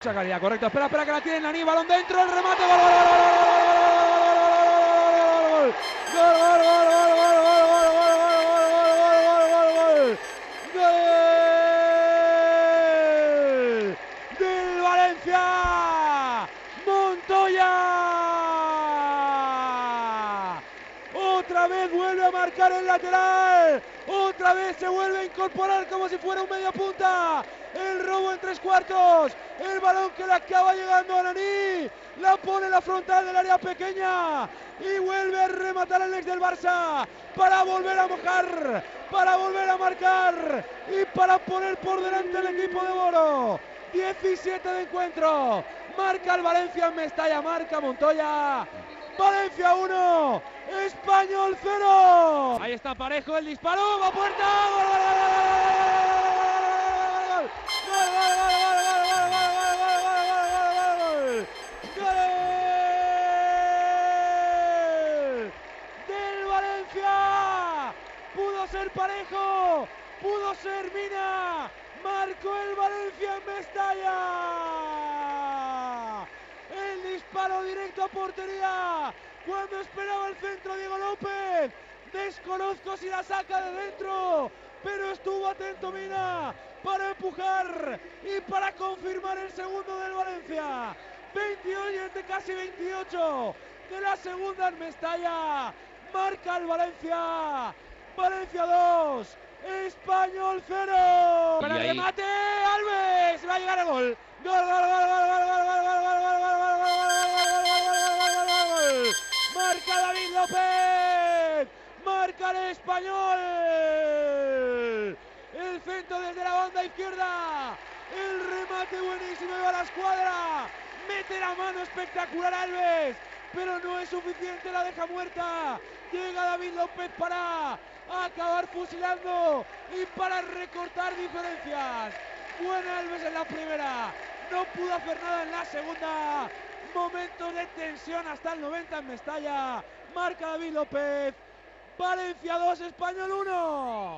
Calidad, correcto. Espera, espera que la tienen Nani, balón dentro, el remate, gol, Otra vez vuelve a marcar el lateral. Otra vez se vuelve a incorporar como si fuera un media punta. El robo en tres cuartos. El balón que le acaba llegando a Nani. La pone en la frontal del área pequeña. Y vuelve a rematar el ex del Barça. Para volver a mojar. Para volver a marcar. Y para poner por delante el equipo de Boro. 17 de encuentro. Marca el Valencia en Mestalla. Marca Montoya. Valencia 1, Español 0. Ahí está Parejo, el disparo, va puerta. ¡Gol, gol, gol, del Valencia! Pudo ser Parejo, pudo ser Mina. Marcó el Valencia en Mestalla disparo directo a portería. Cuando esperaba el centro Diego López. Desconozco si la saca de dentro. Pero estuvo atento Mina para empujar y para confirmar el segundo del Valencia. 28 de casi 28 de la segunda en Mestalla. Marca el Valencia. Valencia 2. Español 0. Para remate, Alves. Va a llegar el gol, gol, gol, gol, gol, Marca David López. Marca el español. El centro desde la banda izquierda. El remate buenísimo a la escuadra. Mete la mano espectacular Alves. Pero no es suficiente, la deja muerta. Llega David López para acabar fusilando y para recortar diferencias. Buena Alves en la primera. No pudo hacer nada en la segunda. Momento de tensión hasta el 90 en Mestalla. Marca David López. Valencia 2, Español 1.